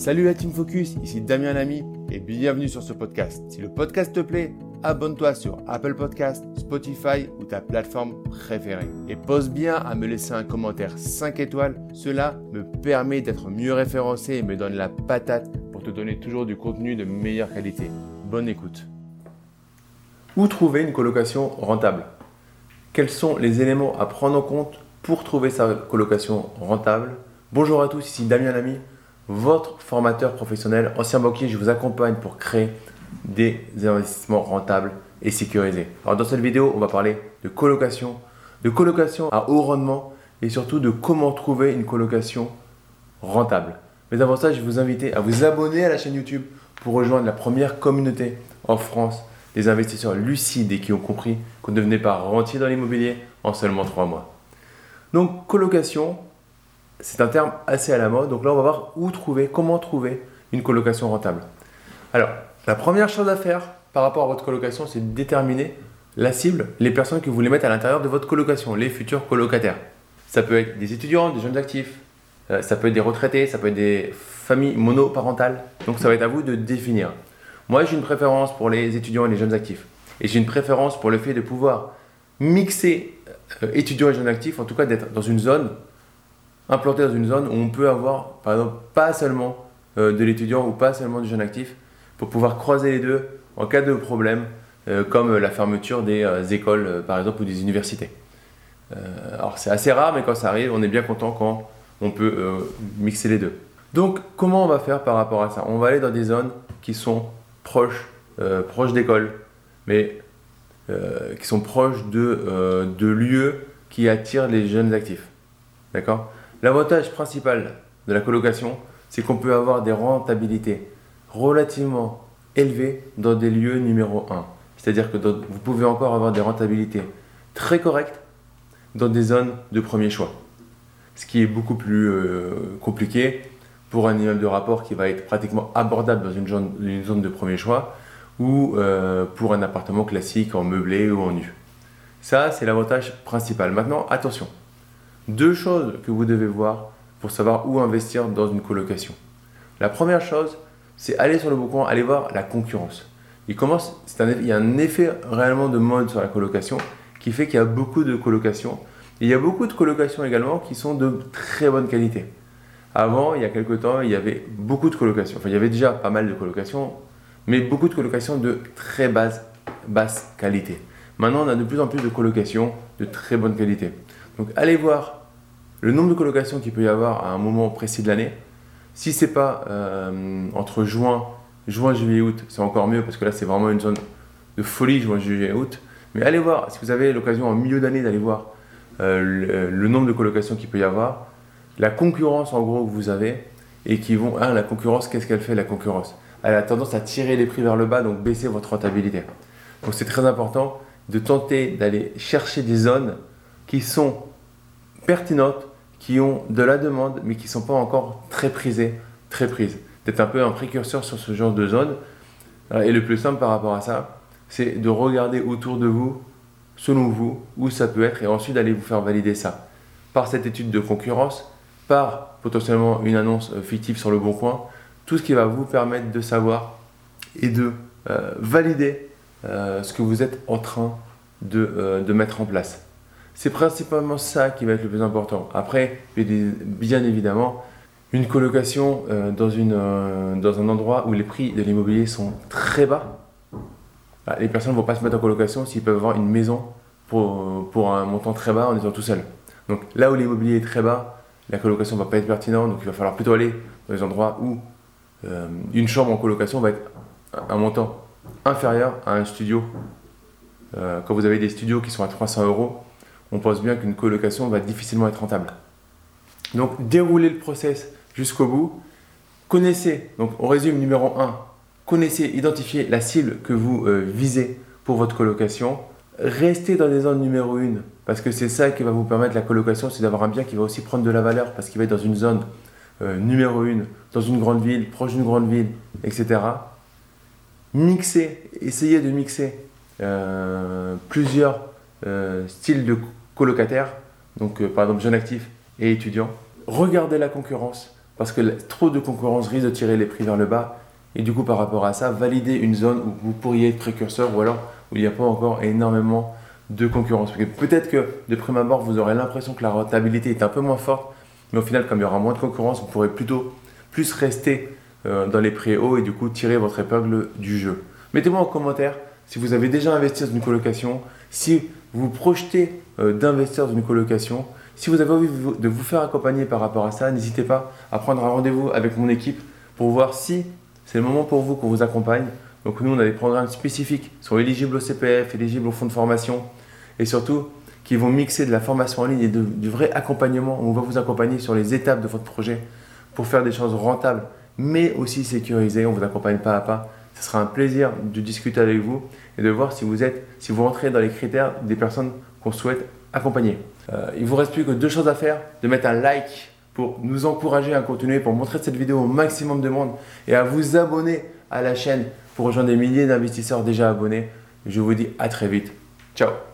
Salut la Team Focus, ici Damien Lamy et bienvenue sur ce podcast. Si le podcast te plaît, abonne-toi sur Apple Podcast, Spotify ou ta plateforme préférée. Et pose bien à me laisser un commentaire 5 étoiles, cela me permet d'être mieux référencé et me donne la patate pour te donner toujours du contenu de meilleure qualité. Bonne écoute. Où trouver une colocation rentable? Quels sont les éléments à prendre en compte pour trouver sa colocation rentable? Bonjour à tous, ici Damien Lamy votre formateur professionnel, ancien banquier, je vous accompagne pour créer des investissements rentables et sécurisés. Alors dans cette vidéo, on va parler de colocation, de colocation à haut rendement et surtout de comment trouver une colocation rentable. Mais avant ça, je vais vous inviter à vous abonner à la chaîne YouTube pour rejoindre la première communauté en France des investisseurs lucides et qui ont compris qu'on ne devenait pas rentier dans l'immobilier en seulement 3 mois. Donc colocation, c'est un terme assez à la mode. Donc là, on va voir où trouver, comment trouver une colocation rentable. Alors, la première chose à faire par rapport à votre colocation, c'est de déterminer la cible, les personnes que vous voulez mettre à l'intérieur de votre colocation, les futurs colocataires. Ça peut être des étudiants, des jeunes actifs, euh, ça peut être des retraités, ça peut être des familles monoparentales. Donc ça va être à vous de définir. Moi, j'ai une préférence pour les étudiants et les jeunes actifs. Et j'ai une préférence pour le fait de pouvoir mixer euh, étudiants et jeunes actifs, en tout cas d'être dans une zone implanté dans une zone où on peut avoir, par exemple, pas seulement euh, de l'étudiant ou pas seulement du jeune actif, pour pouvoir croiser les deux en cas de problème, euh, comme la fermeture des euh, écoles, par exemple, ou des universités. alors c'est assez rare, mais quand ça arrive, on est bien content quand on peut mixer les deux. Donc, comment on va faire par rapport à ça? On va aller dans des zones qui sont proches, proches d'écoles, mais qui sont proches de, de lieux qui attirent les jeunes actifs. D'accord? L'avantage principal de la colocation, c'est qu'on peut avoir des rentabilités relativement élevées dans des lieux numéro 1. C'est-à-dire que vous pouvez encore avoir des rentabilités très correctes dans des zones de premier choix. Ce qui est beaucoup plus euh, compliqué pour un immeuble de rapport qui va être pratiquement abordable dans une zone, de premier choix ou euh, pour un appartement classique en meublé ou en nu. Ça, c'est l'avantage principal. Maintenant, attention, deux choses que vous devez voir pour savoir où investir dans une colocation. La première chose, c'est aller sur le bon aller voir la concurrence. Il, commence, il y a un effet réellement de mode sur la colocation qui fait qu'il y a beaucoup de colocations. il y a beaucoup de colocations également qui sont de très bonne qualité. Avant, il y a quelques temps, il y avait beaucoup de colocations. Enfin, il y avait déjà pas mal de colocations, mais beaucoup de colocations de très basse, basse qualité. Maintenant, on a de plus en plus de colocations de très bonne qualité. Donc, allez voir le nombre de colocations qu'il peut y avoir à un moment précis de l'année. Si c'est pas euh, entre juin, juin, juillet, août, c'est encore mieux parce que là c'est vraiment une zone de folie juin, juillet, août. Mais allez voir, si vous avez l'occasion en milieu d'année d'aller voir euh, le, nombre de colocations qu'il peut y avoir, la concurrence en gros que vous avez et qui vont. Ah, la concurrence, qu'est-ce qu'elle fait la concurrence? Elle a tendance à tirer les prix vers le bas, donc baisser votre rentabilité. Donc c'est très important de tenter d'aller chercher des zones qui sont pertinentes qui ont de la demande, mais qui ne sont pas encore très prisées, très prises. D'être un peu un précurseur sur ce genre de zone. Euh, et le plus simple par rapport à ça, c'est de regarder autour de vous, selon vous, où ça peut être, et ensuite d'aller vous faire valider ça. Par cette étude de concurrence, par potentiellement une annonce euh, fictive sur le bon coin, tout ce qui va vous permettre de savoir et de euh, valider ce que vous êtes en train de mettre en place. C'est principalement ça qui va être le plus important. Après, bien évidemment, une colocation euh, dans, une, euh, dans un endroit où les prix de l'immobilier sont très bas, bah, les personnes ne vont pas se mettre en colocation s'ils peuvent avoir une maison pour, pour un montant très bas en étant tout seul. Donc là où l'immobilier est très bas, la colocation ne va pas être pertinente, donc il va falloir plutôt aller dans les endroits où euh, une chambre en colocation va être un montant inférieur à un studio. quand vous avez des studios qui sont à 300 euros, on pense bien qu'une colocation va difficilement être rentable. Donc déroulez le process jusqu'au bout. Connaissez, donc on résume numéro 1, connaissez, identifiez la cible que vous euh, visez pour votre colocation. Restez dans les zones numéro 1 parce que c'est ça qui va vous permettre la colocation, c'est d'avoir un bien qui va aussi prendre de la valeur parce qu'il va être dans une zone euh, numéro 1, dans une grande ville, proche d'une grande ville, etc. Mixez, essayez de mixer euh, plusieurs styles de colocataires, donc euh, par exemple jeunes actifs et étudiants, regardez la concurrence parce que trop de concurrence risque de tirer les prix vers le bas. Et du coup, par rapport à ça, valider une zone où vous pourriez être précurseur ou alors où il n'y a pas encore énormément de concurrence. Peut-être que de prime abord, vous aurez l'impression que la rentabilité est un peu moins forte, mais au final, comme il y aura moins de concurrence, vous pourrez plutôt plus rester euh, dans les prix hauts et du coup tirer votre épingle du jeu. Mettez-moi en commentaire si vous avez déjà investi dans une colocation, si vous projetez euh, d'investir dans une colocation, si vous avez envie de vous faire accompagner par rapport à ça, n'hésitez pas à prendre un rendez-vous avec mon équipe pour voir si c'est le moment pour vous qu'on vous accompagne. Donc nous, on a des programmes spécifiques qui sont éligibles au CPF, éligibles au fonds de formation et surtout qui vont mixer de la formation en ligne et du vrai accompagnement. On va vous accompagner sur les étapes de votre projet pour faire des choses rentables, mais aussi sécurisées. On vous accompagne pas à pas. Ce sera un plaisir de discuter avec vous et de voir si vous êtes, si vous rentrez dans les critères des personnes qu'on souhaite accompagner. Euh, il vous reste plus que deux choses à faire de mettre un like pour nous encourager à continuer, pour montrer cette vidéo au maximum de monde et à vous abonner à la chaîne pour rejoindre des milliers d'investisseurs déjà abonnés. Je vous dis à très vite. Ciao